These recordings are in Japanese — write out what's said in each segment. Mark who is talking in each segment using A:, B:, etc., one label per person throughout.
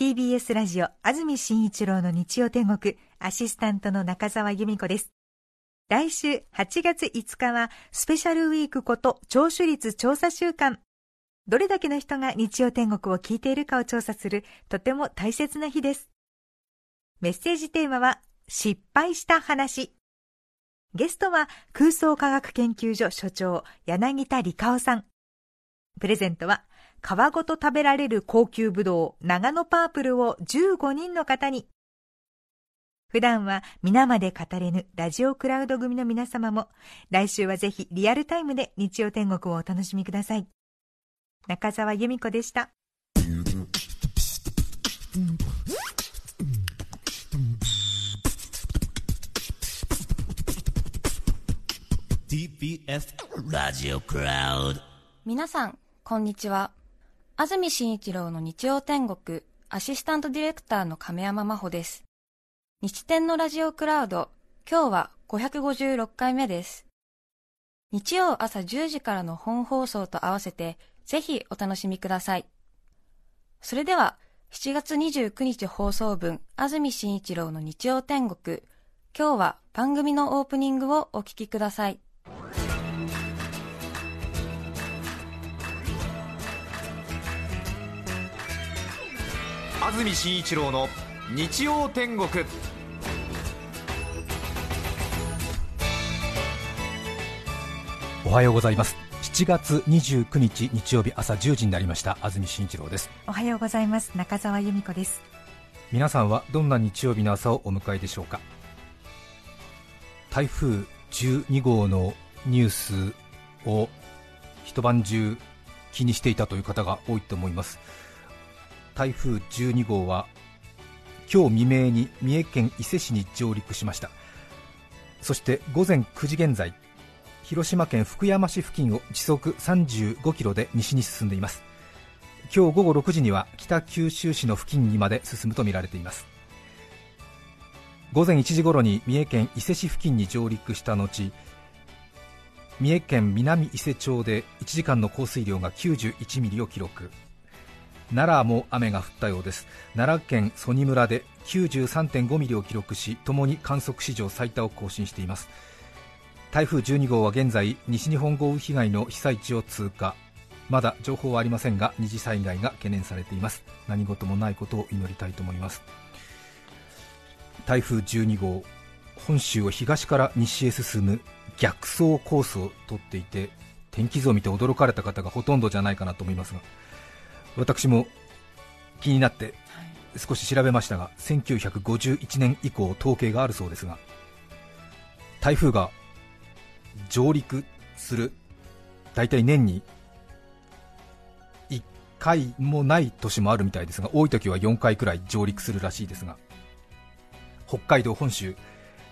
A: TBS ラジオ安住紳一郎の日曜天国アシスタントの中澤由美子です。来週8月5日はスペシャルウィークこと聴取率調査週間。どれだけの人が日曜天国を聞いているかを調査するとても大切な日です。メッセージテーマは失敗した話。ゲストは空想科学研究所所長柳田理香さん。プレゼントは皮ごと食べられる高級ブドウ長野パープルを15人の方に。普段は皆まで語れぬラジオクラウド組の皆様も来週はぜひリアルタイムで日曜天国をお楽しみください。中澤由美子でした。
B: TBS ラジオクラウド。
C: 皆さんこんにちは安住紳一郎の日曜天国アシスタントディレクターの亀山真帆です。日天のラジオクラウド今日は556回目です。日曜朝10時からの本放送と合わせてぜひお楽しみください。それでは7月29日放送分安住紳一郎の日曜天国今日は番組のオープニングをお聞きください。
D: 安住紳一郎の日曜天国。
E: おはようございます。7月29日日曜日朝10時になりました。安住紳一郎です。
A: おはようございます。中澤由美子です。
E: 皆さんはどんな日曜日の朝をお迎えでしょうか？台風12号のニュースを一晩中気にしていたという方が多いと思います台風12号は今日未明に三重県伊勢市に上陸しました。そして午前9時現在広島県福山市付近を時速35キロで西に進んでいます。今日午後6時には北九州市の付近にまで進むとみられています。午前1時ごろに三重県伊勢市付近に上陸した後三重県南伊勢町で1時間の降水量が91ミリを記録。奈良も雨が降ったようです。奈良県曽爾村で93.5ミリを記録しともに観測史上最多を更新しています。台風12号は現在西日本豪雨被害の被災地を通過。まだ情報はありませんが二次災害が懸念されています。何事もないことを祈りたいと思います。台風12号。本州を東から西へ進む逆走コースをとっていて天気図を見て驚かれた方がほとんどじゃないかなと思いますが私も気になって少し調べましたが1951年以降統計があるそうですが台風が上陸する大体年に1回もない年もあるみたいですが多い時は4回くらい上陸するらしいですが北海道、本州、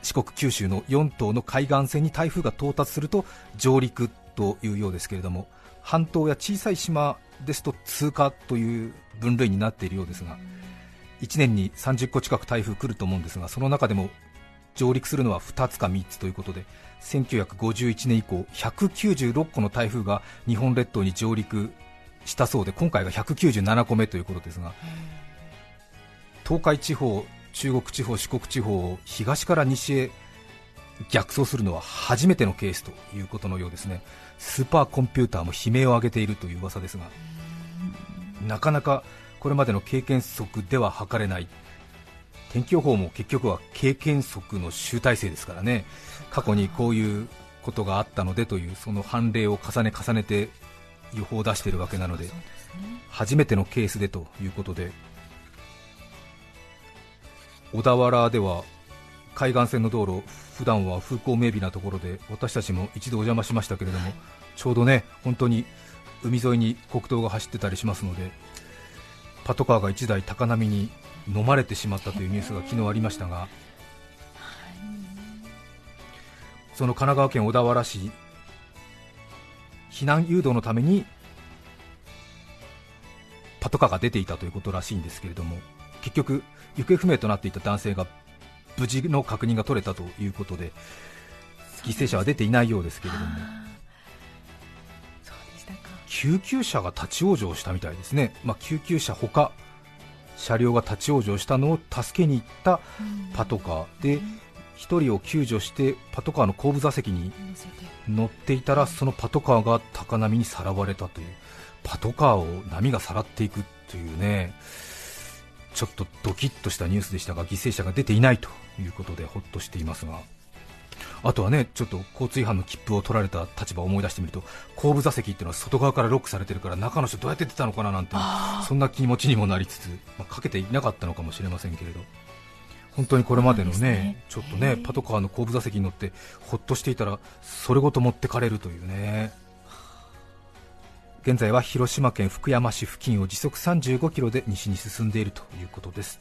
E: 四国、九州の4島の海岸線に台風が到達すると上陸というようですけれども半島や小さい島ですと通過という分類になっているようですが1年に30個近く台風来ると思うんですがその中でも上陸するのは2つか3つということで1951年以降196個の台風が日本列島に上陸したそうで今回が197個目ということですが東海地方、中国地方、四国地方を東から西へ逆走するのは初めてのケースということのようですね。スーパーコンピューターも悲鳴を上げているという噂ですがなかなかこれまでの経験則では測れない。天気予報も結局は経験則の集大成ですからね。過去にこういうことがあったのでというその判例を重ね重ねて予報を出しているわけなので初めてのケースでということで小田原では海岸線の道路普段は風光明媚なところで私たちも一度お邪魔しましたけれども、ちょうどね本当に海沿いに国道が走ってたりしますのでパトカーが1台高波に飲まれてしまったというニュースが昨日ありましたが、その神奈川県小田原市避難誘導のためにパトカーが出ていたということらしいんですけれども結局行方不明となっていた男性が無事の確認が取れたということで犠牲者は出ていないようですけれども。救急車が立ち往生したみたいですね、まあ、救急車ほか車両が立ち往生したのを助けに行ったパトカー。で1人を救助してパトカーの後部座席に乗っていたらそのパトカーが高波にさらわれたという。パトカーを波がさらっていくというねちょっとドキッとしたニュースでしたが犠牲者が出ていないということでほっとしていますが。あとはねちょっと交通違反の切符を取られた立場を思い出してみると後部座席っていうのは外側からロックされてるから中の人どうやって出たのかななんてそんな気持ちにもなりつつ、まあ、かけていなかったのかもしれませんけれど。本当にこれまでのね、ね、ちょっとねパトカーの後部座席に乗ってほっとしていたらそれごと持ってかれるというね現在は広島県福山市付近を時速35キロで西に進んでいるということです。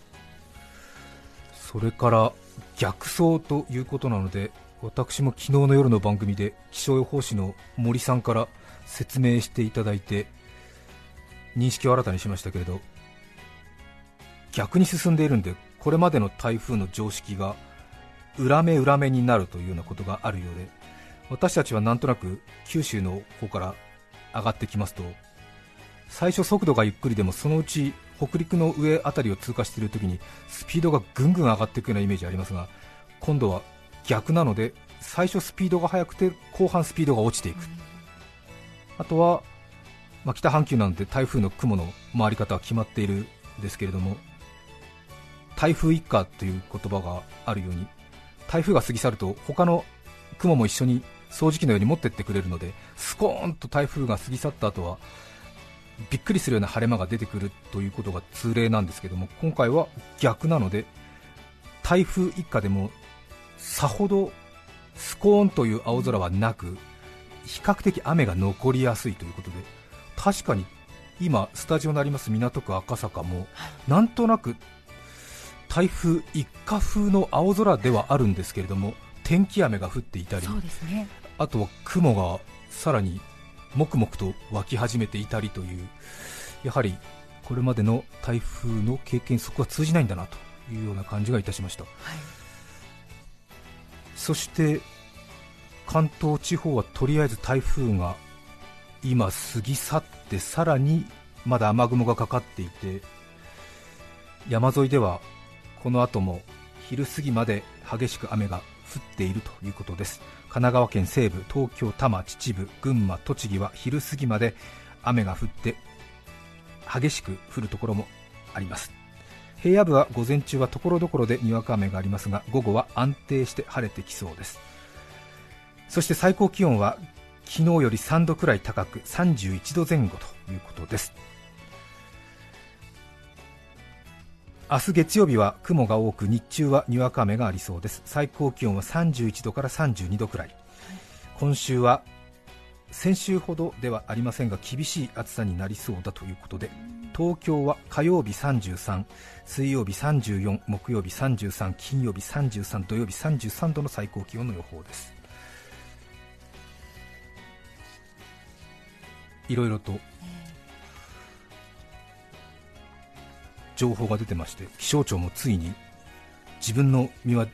E: それから逆走ということなので私も昨日の夜の番組で気象予報士の森さんから説明していただいて認識を新たにしましたけれど逆に進んでいるんでこれまでの台風の常識が裏目裏目になるというようなことがあるようで私たちはなんとなく九州の方から上がってきますと最初速度がゆっくりでもそのうち北陸の上辺りを通過しているときにスピードがぐんぐん上がっていくようなイメージありますが今度は逆なので最初スピードが速くて後半スピードが落ちていく、あとは、まあ、北半球なので台風の雲の回り方は決まっているんですけれども台風一過という言葉があるように台風が過ぎ去ると他の雲も一緒に掃除機のように持ってってくれるのでスコーンと台風が過ぎ去った後はびっくりするような晴れ間が出てくるということが通例なんですけども今回は逆なので台風一過でもさほどスコーンという青空はなく比較的雨が残りやすいということで確かに今、スタジオになります港区赤坂もなんとなく台風一過風の青空ではあるんですけれども天気雨が降っていたり、
F: ね、
E: あとは雲がさらにもくもくと湧き始めていたりというやはりこれまでの台風の経験そこは通じないんだなというような感じがいたしました、はい、そして関東地方はとりあえず台風が今過ぎ去ってさらにまだ雨雲がかかっていて山沿いではこの後も昼過ぎまで激しく雨が降っているということです。神奈川県西部東京多摩秩父群馬栃木は昼過ぎまで雨が降って激しく降るところもあります。平野部は午前中はところどころでにわか雨がありますが午後は安定して晴れてきそうです。そして最高気温は昨日より3度くらい高く31度前後ということです。明日月曜日は雲が多く日中はにわか雨がありそうです。最高気温は31度から32度くらい、今週は先週ほどではありませんが厳しい暑さになりそうだということで東京は火曜日33水曜日34木曜日33金曜日33土曜日33度の最高気温の予報です。いろいろと情報が出てまして気象庁もついに自分の身は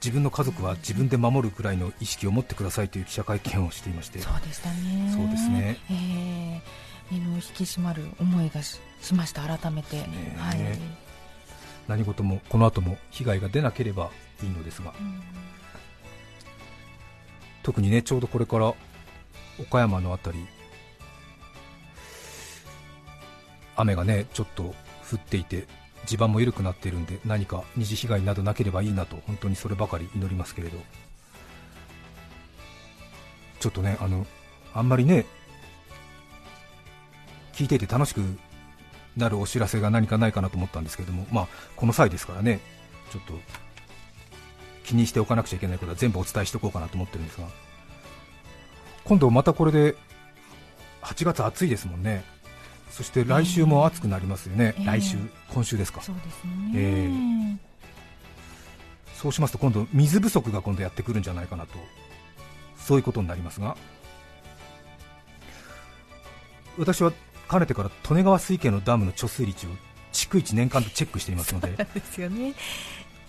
E: 自分の家族は自分で守るくらいの意識を持ってくださいという記者会見をしていまして。
F: そうでしたね。
E: そうですね、
F: えー、身の引き締まる思いがしました。改めて、はい、
E: 何事もこの後も被害が出なければいいのですが、うん、特にねちょうどこれから岡山の辺り。雨がねちょっと降っていて地盤も緩くなっているんで何か二次被害などなければいいなと本当にそればかり祈りますけれど。ちょっとねあのあんまりね聞いていて楽しくなるお知らせが何かないかなと思ったんですけれども、まあ、この際ですからねちょっと気にしておかなくちゃいけないことは全部お伝えしておこうかなと思ってるんですが今度またこれで8月暑いですもんね。そして来週も暑くなりますよね、えー、来週、今週ですか、
F: そうですね、えー、
E: そうしますと今度、水不足が今度やってくるんじゃないかなと、そういうことになりますが、私はかねてから利根川水系のダムの貯水率を逐一年間でチェックしていますので、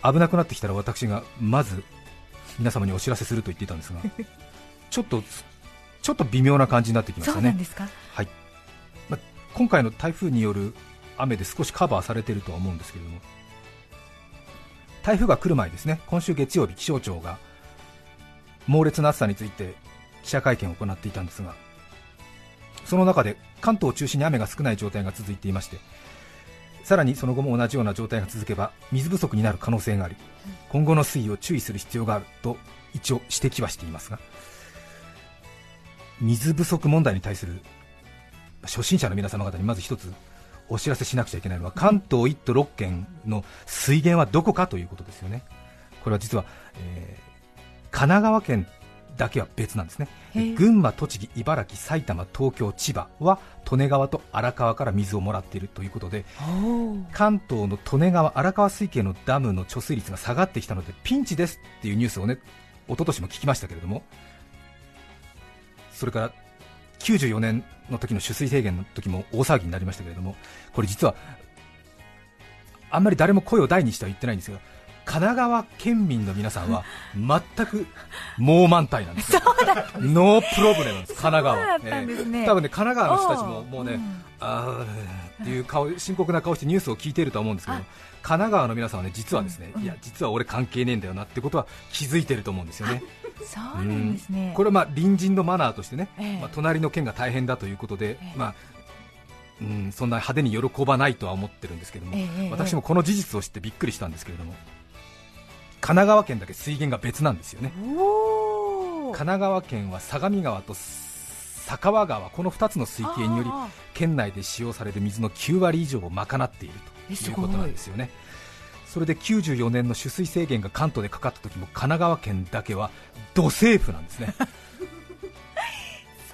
E: 危なくなってきたら私がまず皆様にお知らせすると言っていたんですが、ちょっとちょっと微妙な感じになってきましたね。
F: はい
E: 今回の台風による雨で少しカバーされているとは思うんですけれども台風が来る前ですね今週月曜日気象庁が猛烈な暑さについて記者会見を行っていたんですがその中で関東を中心に雨が少ない状態が続いていましてさらにその後も同じような状態が続けば水不足になる可能性があり今後の推移を注意する必要があると一応指摘はしていますが水不足問題に対する初心者の皆様方にまず一つお知らせしなくちゃいけないのは関東1都6県の水源はどこかということですよね、これは実は、えー神奈川県だけは別なんですね。群馬、栃木、茨城、埼玉、東京、千葉は利根川と荒川から水をもらっているということで関東の利根川、荒川水系のダムの貯水率が下がってきたのでピンチですっていうニュースをね一昨年も聞きましたけれどもそれから94年の時の取水制限の時も大騒ぎになりましたけれどもこれ実はあんまり誰も声を大にしては言ってないんですけど神奈川県民の皆さんは 全く猛満体なんですよ、ノープロブレムです、神奈川多分ね神奈川の人たちももうね、
F: うん
E: あーっていう顔深刻な顔してニュースを聞いていると思うんですけど、神奈川の皆さんはね実はですね、いや実は俺関係ねえんだよなってことは気づいてると思うんですよね。
F: そうなんですね、
E: これはまあ隣人のマナーとしてね、
F: ええ。
E: まあ、隣の県が大変だということで、
F: ええ。
E: まあうん、そんな派手に喜ばないとは思ってるんですけども、私もこの事実を知ってびっくりしたんですけれども、神奈川県だけ水源が別なんですよね、神奈川県は相模川と酒川川、この2つの水系により
F: あ
E: 県内で使用される水の9割以上を賄っているということなんですよね。それで94年の取水制限が関東でかかった時も神奈川県だけは土政府なんですね。
F: ー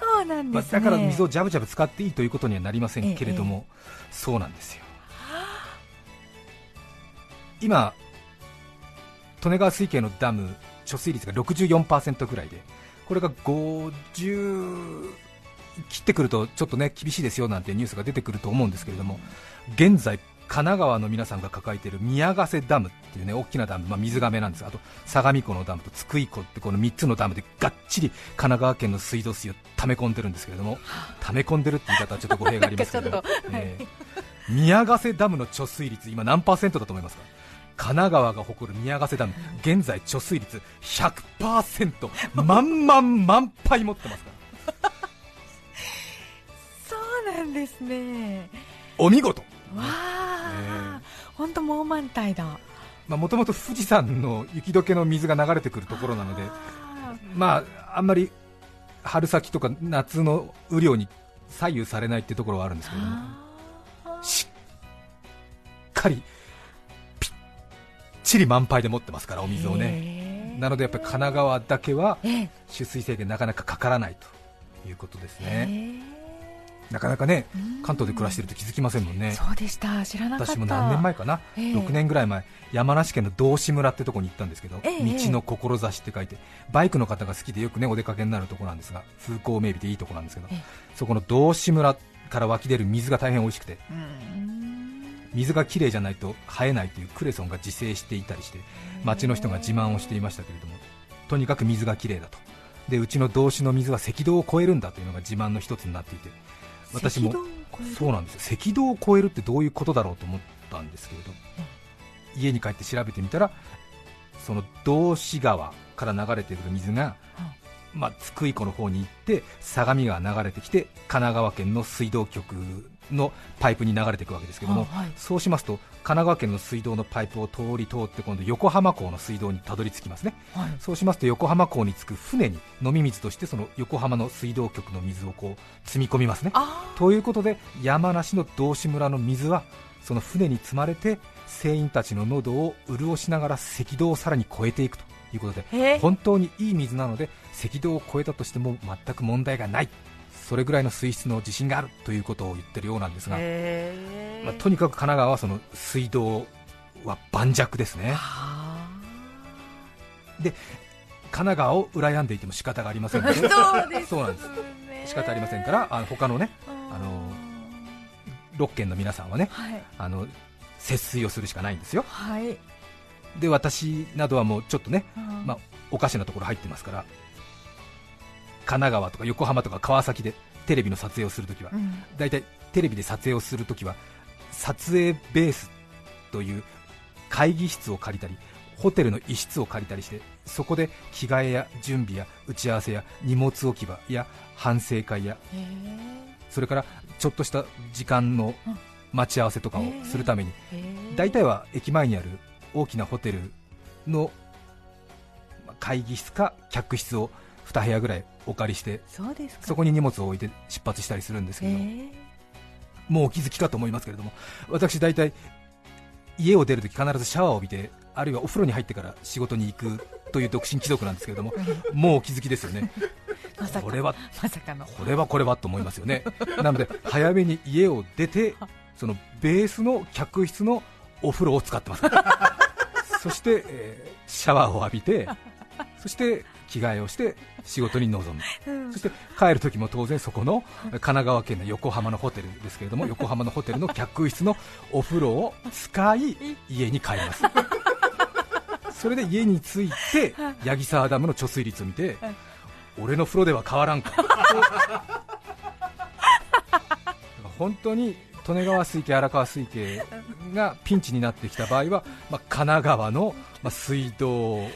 F: そうなん
E: まあ、
F: ですね、
E: だから水をジャブジャブ使っていいということにはなりませんけれども、そうなんですよ。今、利根川水系のダム貯水率が64%ぐらいでこれが50切ってくるとちょっとね厳しいですよなんてニュースが出てくると思うんですけれども現在、神奈川の皆さんが抱えている宮ヶ瀬ダムっていうね大きなダム、まあ、水がめなんですあと相模湖のダムと津久井湖ってこの3つのダムでがっちり神奈川県の水道水を溜め込んでるんですけれども溜め込んでるって言い方はちょっと語弊がありますけど、えー宮ヶ瀬ダムの貯水率今何パーセントだと思いますか？神奈川が誇る宮ヶ瀬ダム現在貯水率100%満々満杯持ってますから。
F: そうなんですね。
E: お見事
F: わあ、本当もう満体だ
E: もともと富士山の雪解けの水が流れてくるところなので
F: あ
E: まああんまり春先とか夏の雨量に左右されないっていうところはあるんですけどしっかりぴっちり満杯で持ってますからお水をね。なのでやっぱり神奈川だけは
F: ええ。
E: 取水制限なかなかかからないということですね。
F: へ
E: なかなかね
F: うん。
E: 関東で暮らしてると気づきませんもんね。
F: そうでした。知らなかった。
E: 私も何年前かな、
F: ええ。
E: 6年ぐらい前、山梨県の道志村ってとこに行ったんですけど、
F: ええ
E: 道の志って書いて、バイクの方が好きでよくねお出かけになるところなんですが、風光明媚でいいところなんですけど
F: ええ、
E: そこの道志村から湧き出る水が大変美味しくて、
F: うん。
E: 水がきれいじゃないと生えないというクレソンが自生していたりして、町の人が自慢をしていましたけれども、とにかく水がきれいだと、でうちの道志の水は赤道を越えるんだというのが自慢の一つになっていて、私も。そうなんですよ。赤道を越えるってどういうことだろうと思ったんですけれど、家に帰って調べてみたらその道志川から流れてくる水が、まあ、津久井湖の方に行って相模川流れてきて神奈川県の水道局のパイプに流れていくわけですけども、
F: あはい。
E: そうしますと神奈川県の水道のパイプを通り通って今度横浜港の水道にたどり着きますね。
F: はい。
E: そうしますと横浜港に着く船に飲み水としてその横浜の水道局の水をこう積み込みますね。
F: あ
E: ということで山梨の道志村の水はその船に積まれて船員たちの喉を潤しながら赤道をさらに越えていくということで本当にいい水なので赤道を越えたとしても全く問題がないそれぐらいの水質の自信があるということを言ってるようなんですが、まあ、とにかく神奈川はその水道は盤石ですね。
F: は
E: 神奈川を羨んでいても仕方がありませんの で
F: ーそう
E: なんです。
F: ね
E: 仕方ありませんからあの他のねあの6県の皆さんはね
F: はい。
E: あの節水をするしかないんですよ。
F: はい。
E: で私などはもうちょっとね、
F: うん。
E: まあ、おかしなところ入ってますから神奈川とか横浜とか川崎でテレビの撮影をするときは
F: うん。
E: だいたいテレビで撮影をするときは撮影ベースという会議室を借りたりホテルの一室を借りたりしてそこで着替えや準備や打ち合わせや荷物置き場や反省会や
F: へ
E: それからちょっとした時間の待ち合わせとかをするために大体は駅前にある大きなホテルのまあ会議室か客室を2部屋ぐらいお借りして
F: そ
E: こに荷物を置いて出発したりするんですけど、
F: へえ
E: もうお気づきかと思いますけれども私大体家を出るとき必ずシャワーを浴びてあるいはお風呂に入ってから仕事に行くという独身貴族なんですけれどももうお気づきですよね。これは
F: まさかの。
E: これはこれはと思いますよね。なので早めに家を出てそのベースの客室のお風呂を使ってます。そして、えーシャワーを浴びてそして着替えをして仕事に臨む。
F: うん。
E: そして帰る時も当然そこの神奈川県の横浜のホテルですけれども 横浜のホテルの客室のお風呂を使い家に帰ります。それで家に着いて八木沢ダムの貯水率を見て俺の風呂では変わらんか。本当に利根川水系、荒川水系がピンチになってきた場合は、まあ、神奈川の、まあ、水道を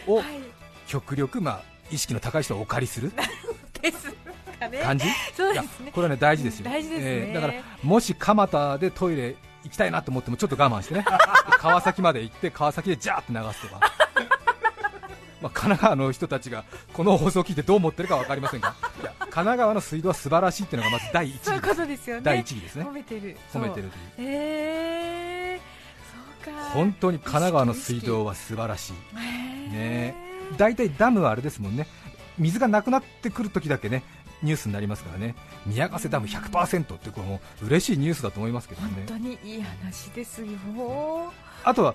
E: 極力、まあ、意識の高い人はお借りする？感じ、
F: そう
E: いや
F: ですね。
E: これは、ね、大事ですよ、
F: 大事ですね。
E: だからもし蒲田でトイレ行きたいなと思ってもちょっと我慢してね。川崎まで行って川崎でジャーって流すとか、まあ、神奈川の人たちがこの放送を聞いてどう思ってるか分かりませんが。神奈川の水道は素晴らしいっていうのがまず第一義
F: です。よね。
E: 第一義ですね。
F: 褒めてる。
E: 褒めてるという。
F: へえそうか。
E: 本当に神奈川の水道は素晴らしい。ね大体ダムはあれですもんね。水がなくなってくるときだけねニュースになりますからね。宮ヶ瀬ダム100%ってこれもう嬉しいニュースだと思いますけど
F: 本
E: ね
F: 当にいい話ですよ。
E: あとは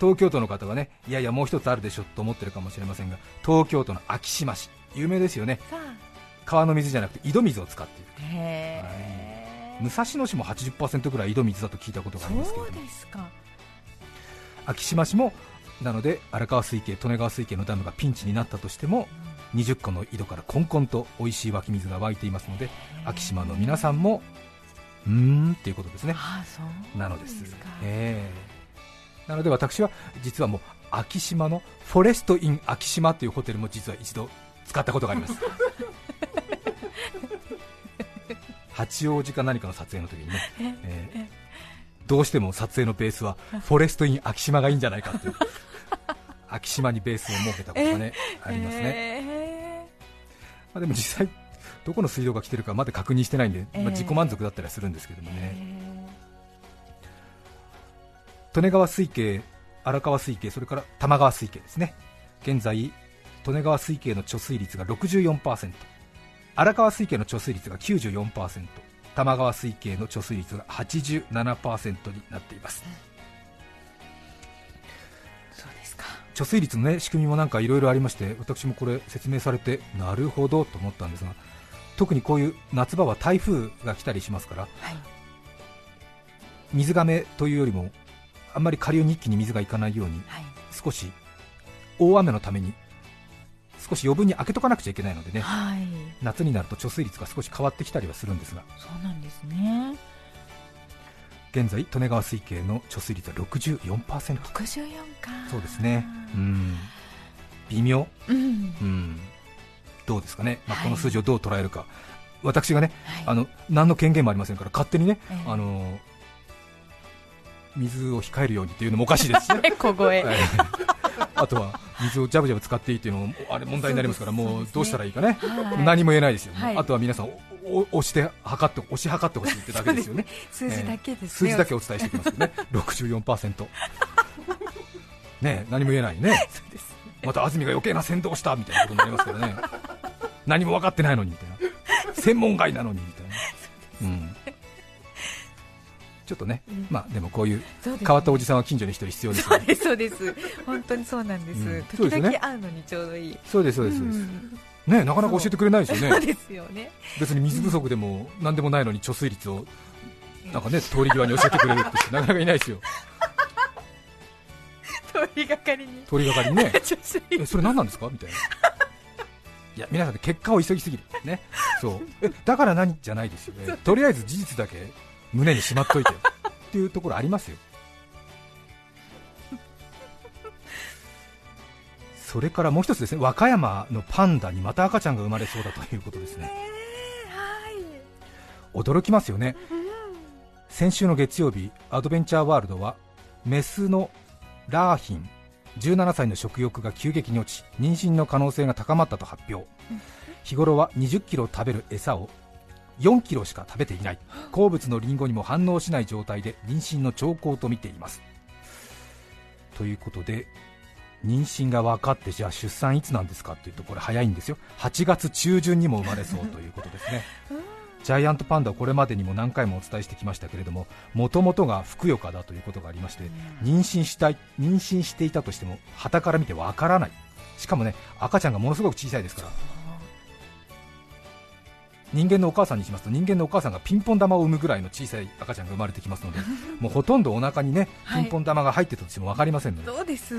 E: 東京都の方はねいやいやもう一つあるでしょと思ってるかもしれませんが東京都の昭島市。有名ですよね。
F: さ
E: 川の水じゃなくて井戸水を使っている。
F: あへえ
E: 武蔵野市も80%ぐらい井戸水だと聞いたことがありますけれ
F: そう
E: ども
F: ですか。
E: 昭島市もなので荒川水系、利根川水系のダムがピンチになったとしても20個の井戸からこんこんと美味しい湧き水が湧いていますので昭島の皆さんもうーんっていうことですね。
F: ああそう。
E: なのです。
F: か。
E: ええ。なので私は実はもう昭島のフォレスト・イン昭島というホテルも実は一度使ったことがあります。八王子か何かの撮影の時にね、ええ。どうしても撮影のベースは フォレスト・イン昭島がいいんじゃないかっていう昭島にベースを設けたことがねありますね、
F: へ
E: まあ、でも実際どこの水道が来てるかまだ確認してないんで、
F: ええ
E: まあ、自己満足だったりはするんですけども
F: え
E: ね、
F: へ
E: 利根川水系、荒川水系、それから多摩川水系ですね、現在、利根川水系の貯水率が64%、荒川水系の貯水率が94%、多摩川水系の貯水率が87%になっています。貯水率の、ね、仕組みもなんかいろいろありまして私もこれ説明されてなるほどと思ったんですが特にこういう夏場は台風が来たりしますから
F: はい。
E: 水がめというよりもあんまり下流に一気に水がいかないように
F: はい。
E: 少し大雨のために少し余分に開けとかなくちゃいけないのでね
F: はい。
E: 夏になると貯水率が少し変わってきたりはするんですが。
F: そうなんですね
E: 現在利根川水系の貯水率は64%
F: 64か。
E: そうですね。うん。微妙。
F: うん。
E: うん。どうですかね、まあ、
F: はい。
E: この数字をどう捉えるか、私がね
F: はい。
E: あの何の権限もありませんから勝手にね、
F: ええ。
E: あの水を控えるようにっていうのもおかしいです。し ね
F: 小声。
E: はい。あとは水をジャブジャブ使っていいっていうのもあれ問題になりますからもうどうしたらいいかね、
F: はい。
E: 何も言えないですよ、
F: はい。
E: あとは皆さん押して測って押し測ってほしいってだけですよね。
F: 数字だけですね、
E: 数字だけお伝えしておきますけどね。64%ね何も言えないね。
F: そうです
E: また安住が余計な先導したみたいなことになりますからね。何も分かってないのにみたいな。専門外なのにみたいな。うん。ちょっとね、
F: うん。
E: まあでもこういう変わったおじさんは近所に一人必要ですよね。
F: そうですそうです。本当にそうなんです、
E: うん。そうですよね。
F: 時々会うのにちょうどいい。
E: そうですそうですそうです、
F: ん
E: ねなかなか教えてくれないですよね。
F: そうですよね。
E: 別に水不足でも何でもないのに貯水率をなんかね通り際に教えてくれるって人 なかなかいないですよ。
F: 通りがかりに。
E: 通りがかりにね。えそれ何なんですか？みたいな。いや皆さん結果を急ぎすぎる。ね。そう。えだから何？じゃないですよね。とりあえず事実だけ胸にしまっといて。っていうところありますよそれからもう一つですね和歌山のパンダにまた赤ちゃんが生まれそうだということですね。驚きますよね。先週の月曜日アドベンチャーワールドはメスのラーヒン17歳の食欲が急激に落ち妊娠の可能性が高まったと発表。日頃は20キロ食べる餌を4キロしか食べていない。好物のリンゴにも反応しない状態で妊娠の兆候と見ています。ということで妊娠が分かってじゃあ出産いつなんですかっていうとこれ早いんですよ。8月中旬にも生まれそうということですね。ジャイアントパンダはこれまでにも何回もお伝えしてきましたけれどももともとがふくよかだということがありまして妊娠したい妊娠していたとしても旗から見てわからない。しかもね赤ちゃんがものすごく小さいですから。人間のお母さんにしますと人間のお母さんがピンポン玉を産むぐらいの小さい赤ちゃんが生まれてきますのでもうほとんどお腹にねピンポン玉が入ってたとしても分かりませんので、
F: そうです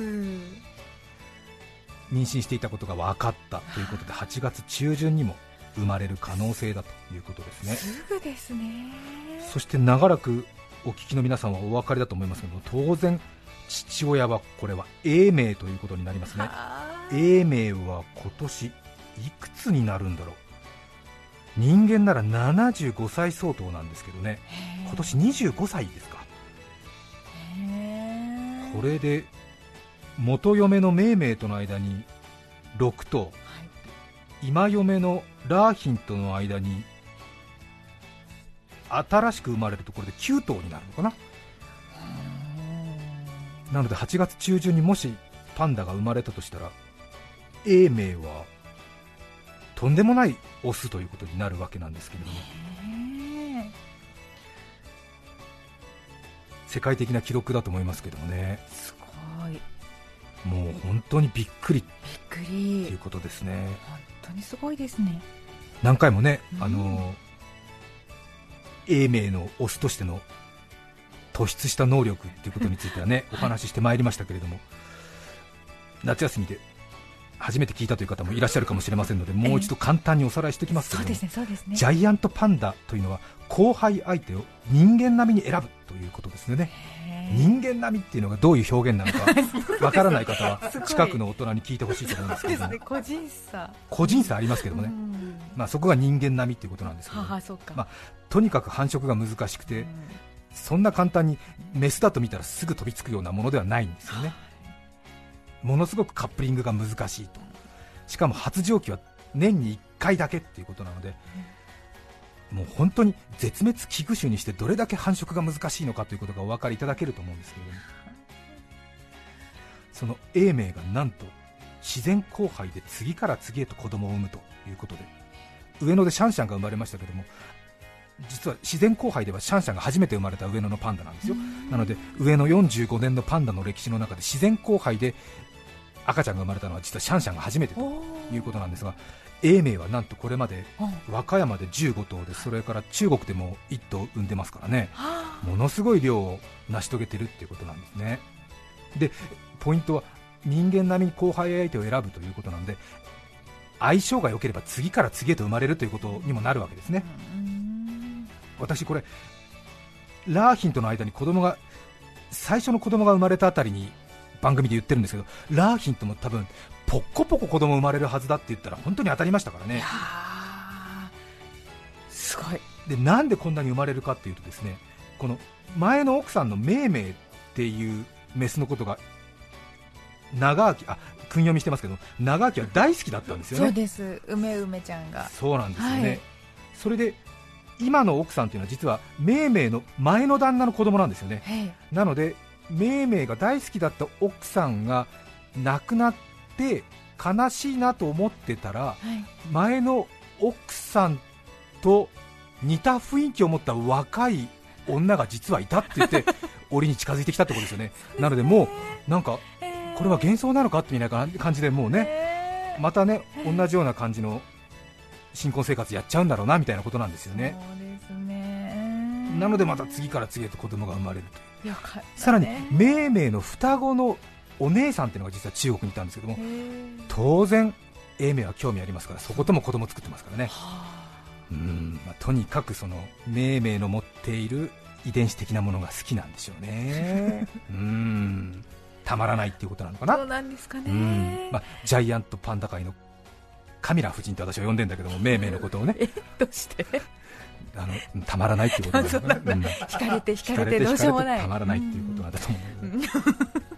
E: 妊娠していたことが分かったということで8月中旬にも生まれる可能性だということですね。
F: すぐですね。
E: そして長らくお聞きの皆さんはお分かりだと思いますけども当然父親はこれは永明ということになりますね。永明は今年いくつになるんだろう。人間なら75歳相当なんですけどね。今年25歳ですか。これで元嫁の命名との間に6頭、今嫁のラーヒンとの間に新しく生まれるところで9頭になるのかな。なので8月中旬にもしパンダが生まれたとしたら永明はとんでもないオスということになるわけなんですけれども。世界的な記録だと思いますけどもねもう本当にびっくり。
F: く
E: とい
F: り
E: うことですね。
F: 本当にすごいですね。
E: 何回もね、
F: うん。
E: あの永明のオスとしての突出した能力ということについてはね、お話ししてまいりましたけれども、夏休みで初めて聞いたという方もいらっしゃるかもしれませんので、もう一度簡単におさらいしておきますけれども、
F: そうですねそうですね。
E: ジャイアントパンダというのは後輩相手を人間並みに選ぶということですよね。人間並みっていうのがどういう表現なのか わからない方は近くの大人に聞いてほしいと思うんですけれども
F: ね。個人差。
E: 個人差ありますけどもね、
F: うん。
E: まあ、そこが人間並みっていうことなんですけどまあとにかく繁殖が難しくて
F: うん。
E: そんな簡単にメスだと見たらすぐ飛びつくようなものではないんですよね。ものすごくカップリングが難しいと。しかも発情期は年に1回だけっていうことなのでもう本当に絶滅危惧種にしてどれだけ繁殖が難しいのかということがお分かりいただけると思うんですけれども。その永明がなんと自然交配で次から次へと子供を産むということで上野でシャンシャンが生まれましたけれども実は自然交配ではシャンシャンが初めて生まれた上野のパンダなんですよ。なので上野45年のパンダの歴史の中で自然交配で赤ちゃんが生まれたのは実はシャンシャンが初めてということなんですが永明はなんとこれまで
F: うん。
E: 和歌山で15頭でそれから中国でも1頭産んでますからね。
F: は
E: ものすごい量を成し遂げてるっていうことなんですね。でポイントは人間並みに後輩相手を選ぶということなんで相性が良ければ次から次へと生まれるということにもなるわけですね。私これラーヒンとの間に子供が最初の子供が生まれたあたりに番組で言ってるんですけどラーヒンとも多分ポッコポコ子供生まれるはずだって言ったら本当に当たりましたからね。
F: すごい。
E: でなんでこんなに生まれるかっていうとですねこの前の奥さんのメイメイっていうメスのことが長明あ訓読みしてますけど長明は大好きだったんですよ
F: そう
E: ね
F: です。梅梅ちゃんが。
E: そうなんですよね、
F: はい。
E: それで今の奥さんというのは実はメイメイの前の旦那の子供なんですよね。
F: はい。
E: なのでメイメイが大好きだった奥さんが亡くなって悲しいなと思ってたら
F: はい。
E: 前の奥さんと似た雰囲気を持った若い女が実はいたって言って 檻に近づいてきたってことですよね。なのでもうなんかこれは幻想なのかってみたいな感じでもうね
F: ね
E: またね同じような感じの新婚生活やっちゃうんだろうなみたいなことなんですよね。
F: ね。
E: なのでまた次から次へと子供が生まれると
F: ね。
E: さらにメイメイの双子のお姉さんっていうのが実は中国にいたんですけども当然永明は興味ありますからそことも子供作ってますからね。
F: は
E: うん、まあ、とにかくその命名の持っている遺伝子的なものが好きなんでしょうね。うん。たまらないっていうことなのかな。
F: そうなんですかね、
E: うん。まあ、ジャイアントパンダ界のカミラ夫人って私は呼んでんだけども、めいめいのことをね、
F: どうして？
E: あのたまらないっていうこと
F: そうなんだ。
E: うん。
F: 惹かれて惹か
E: れて
F: どうしようもない。
E: たまらないっていうことなんだと思う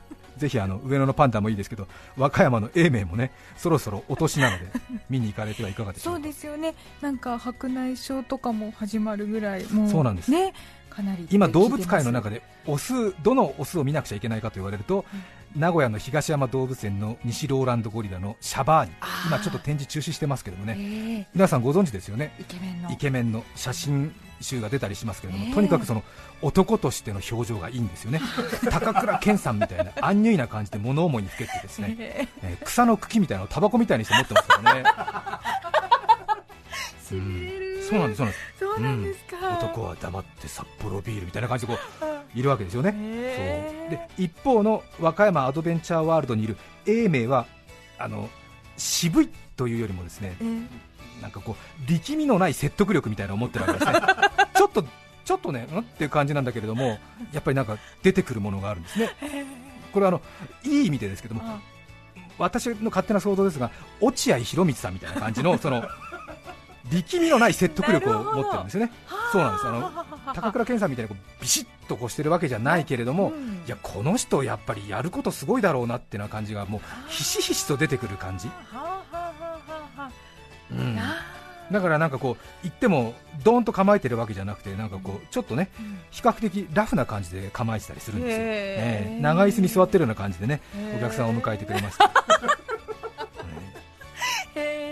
E: ぜひあの上野のパンダもいいですけど、和歌山の永明もね、そろそろお年なので、見に行かれてはいかがでしょうか。
F: そうですよね。なんか白内障とかも始まるぐらいもう
E: そうなんです。
F: ねかなり
E: 今、動物界の中
F: で
E: でオスどのオスを見なくちゃいけないかと言われると、名古屋の東山動物園の西ローランドゴリラのシャバーニ。今ちょっと展示中止してますけどもね、
F: ええ。
E: 皆さんご存知ですよね。
F: イケメンの。
E: イケメンの写真集が出たりしますけれども、
F: ええ。
E: とにかくその男としての表情がいいんですよね。高倉健さんみたいなアンニュイな感じで物思いにふけてですね、
F: え。
E: えー草の茎みたいなのをタバコみたいにして持ってますからね
F: え
E: うん。そうなんですそうなんです。
F: そうなんですか、
E: 男は黙って札幌ビールみたいな感じでこういるわけですよね、
F: へ
E: そう。で一方の和歌山アドベンチャーワールドにいる永明はあの渋いというよりもですね
F: ええ。
E: なんかこう力みのない説得力みたいなのを持ってるわけですね。ちょっとちょっとね、うん？っていう感じなんだけれども、やっぱりなんか出てくるものがあるんですね、これはあのいい意味でですけども、
F: あ。
E: 私の勝手な想像ですが、落合博満さんみたいな感じのその力みのない説得力を持ってるんですよね、そうなんです。あの高倉健さんみたいにこうビシッとこうしてるわけじゃないけれども、
F: うん。
E: いやこの人、やっぱりやることすごいだろうなっていう感じがもうひしひしと出てくる感じ、うん。
F: あ。
E: だからなんかこう言ってもドーンと構えてるわけじゃなくてなんかこうちょっとね比較的ラフな感じで構えてたりするんですよ、
F: へー
E: え。え長椅子に座ってるような感じでねお客さんを迎えてくれました、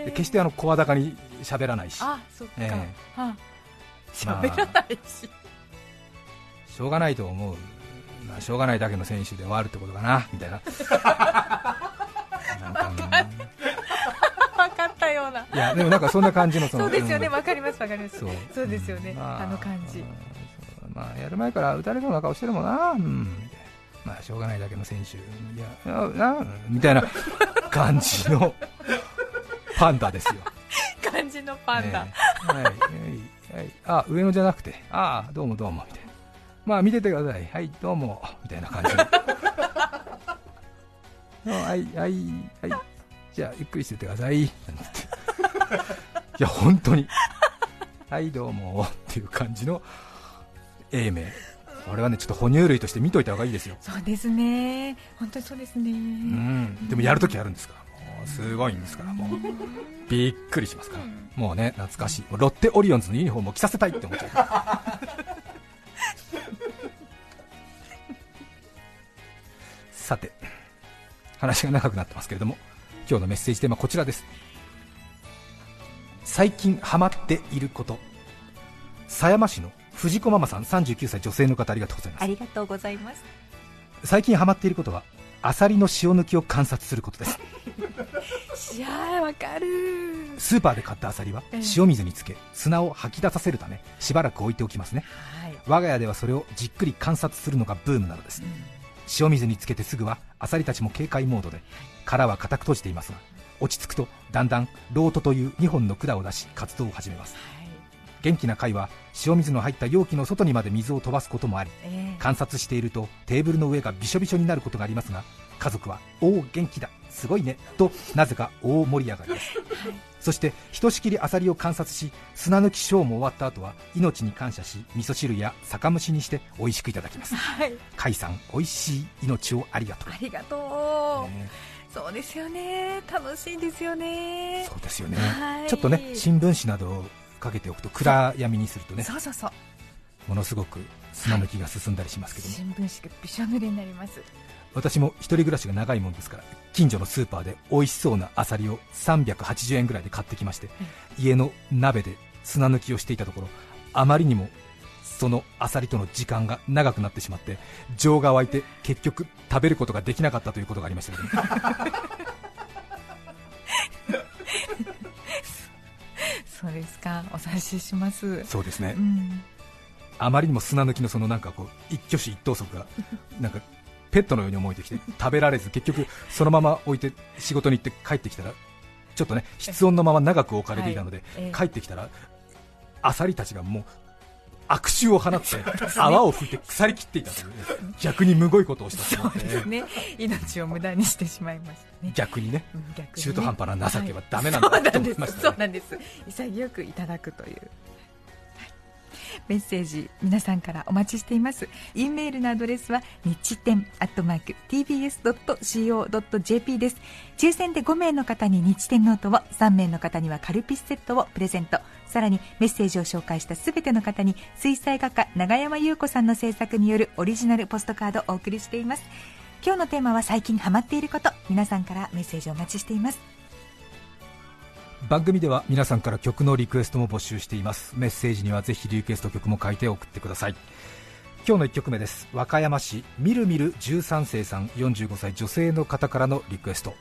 E: 決してあの声高に喋らないし。
F: あそっか、
E: え
F: はあ
E: まあ。
F: 喋らないし、
E: しょうがないと思う、まあ、しょうがないだけの選手で終わるってことかなみたいな。なんか
F: 分かったような。
E: うんいやでもなんかそんな感じのその
F: そうですよね。
E: ん。
F: わかりますわかります。
E: そう。
F: そうですよね、
E: ま
F: あの感じ。
E: まあやる前から打たれそうな顔してるもんな、うん、まあしょうがないだけの選手、いや、みたいな感じのパンダですよ。
F: 感じのパンダ、
E: ええ。はい、はい、はい、あ上野じゃなくて、ああ、どうもどうもみたいな、まあ見ててください、はい、どうもみたいな感じ。の、はい、はい、はい、じゃあゆっくりしててください、なんて。いや、本当に、はい、どうもっていう感じの英明、これはね、ちょっと哺乳類として見といた方がいいですよ。
F: そうですね。本当にそうですね、
E: うん、でもやるときやるんですか？うすごいんですから、もう。びっくりしますから、もうね、懐かしい、ロッテオリオンズのユニフォームを着させたいって思っちゃう。さて、話が長くなってますけれども、今日のメッセージテーマはこちらです。最近ハマっていること、狭山市の藤子ママさん39歳女性の方ありがとうございます。
F: ありがとうございます。
E: 最近ハマっていることはアサリの塩抜きを観察することです
F: いやーわかる
E: スーパーで買ったアサリは
F: ええ。
E: 塩水につけ砂を吐き出させるためしばらく置いておきますね。
F: はい。
E: 我が家ではそれをじっくり観察するのがブームなのです。塩水につけてすぐはアサリたちも警戒モードで殻は固く閉じていますが落ち着くとだんだんロートという2本の管を出し活動を始めます。元気な貝は塩水の入った容器の外にまで水を飛ばすこともあり
F: ええ。
E: 観察しているとテーブルの上がびしょびしょになることがありますが家族は「おお元気だすごいね」となぜか大盛り上がりです、そしてひとしきりアサリを観察し砂抜きショーも終わった後は命に感謝し味噌汁や酒蒸しにして美味しくいただきます。
F: はい。
E: 甲斐さん美味しい命をありがとう。
F: ありがとう、
E: ね。
F: そうですよね。楽しいですよね。
E: そうですよね、
F: はい。
E: ちょっとね新聞紙などをかけておくと暗闇にするとね
F: そうそうそう。
E: ものすごく砂抜きが進んだりしますけども、
F: 新聞紙がびしょ濡れになります
E: 私も一人暮らしが長いもんですから近所のスーパーで美味しそうなアサリを380円ぐらいで買ってきまして、家の鍋で砂抜きをしていたところあまりにもそのアサリとの時間が長くなってしまって情が湧いて結局食べることができなかったということがありましたけど、
F: そうですか。お察しします。
E: そうですね。
F: うん。
E: あまりにも砂抜きのそのなんかこう一挙手一投足がなんかペットのように思えてきて 食べられず結局そのまま置いて仕事に行って帰ってきたらちょっとね室温のまま長く置かれていたので、帰ってきたらアサリたちがもう悪臭を放って 泡を吹いて腐りきっていたというね逆にむごいことをした
F: そうですね。命を無駄にしてしまいましたね。
E: 逆にね中途半端な情けはダメなんだと
F: なんです。
E: 思いましたね。
F: そうなんです。潔くいただくという。はいメッセージ皆さんからお待ちしています。e メールのアドレスは日天アットマーク tbs.co.jp です。抽選で5名の方に日天ノートを3名の方にはカルピスセットをプレゼント。さらにメッセージを紹介したすべての方に水彩画家永山優子さんの制作によるオリジナルポストカードをお送りしています。今日のテーマは最近ハマっていること。皆さんからメッセージをお待ちしています。
E: 番組では皆さんから曲のリクエストも募集しています。メッセージにはぜひリクエスト曲も書いて送ってください。今日の1曲目です。和歌山市みるみる13世さん45歳女性の方からのリクエスト。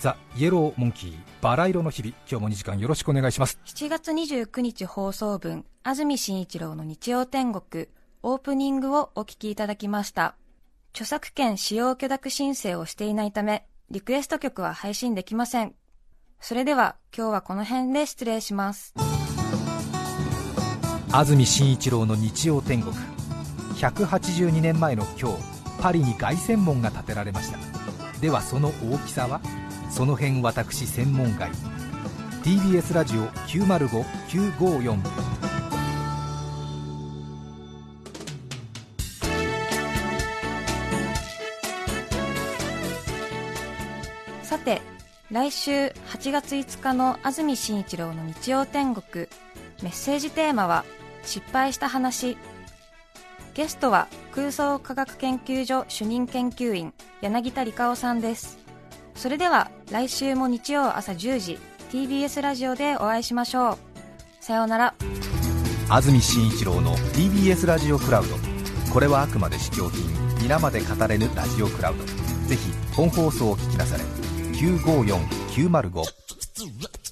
E: ザ・イエローモンキーバラ色の日々。今日も2時間よろしくお願いします。
C: 7月29日放送分、安住紳一郎の日曜天国、オープニングをお聞きいただきました。著作権使用許諾申請をしていないため、リクエスト曲は配信できません。それでは、今日はこの辺で失礼します。
E: 安住紳一郎の日曜天国。182年前の今日パリに凱旋門が建てられました。ではその大きさは？その辺私専門外。TBS ラジオ905954
C: 来週8月5日の安住紳一郎の日曜天国、メッセージテーマは、失敗した話。ゲストは空想科学研究所主任研究員、柳田理香夫さんです。それでは来週も日曜朝10時、TBS ラジオでお会いしましょう。さようなら。
E: 安住紳一郎の TBS ラジオクラウドこれはあくまで試供品皆まで語れぬラジオクラウドぜひ本放送を聞きなされ954905「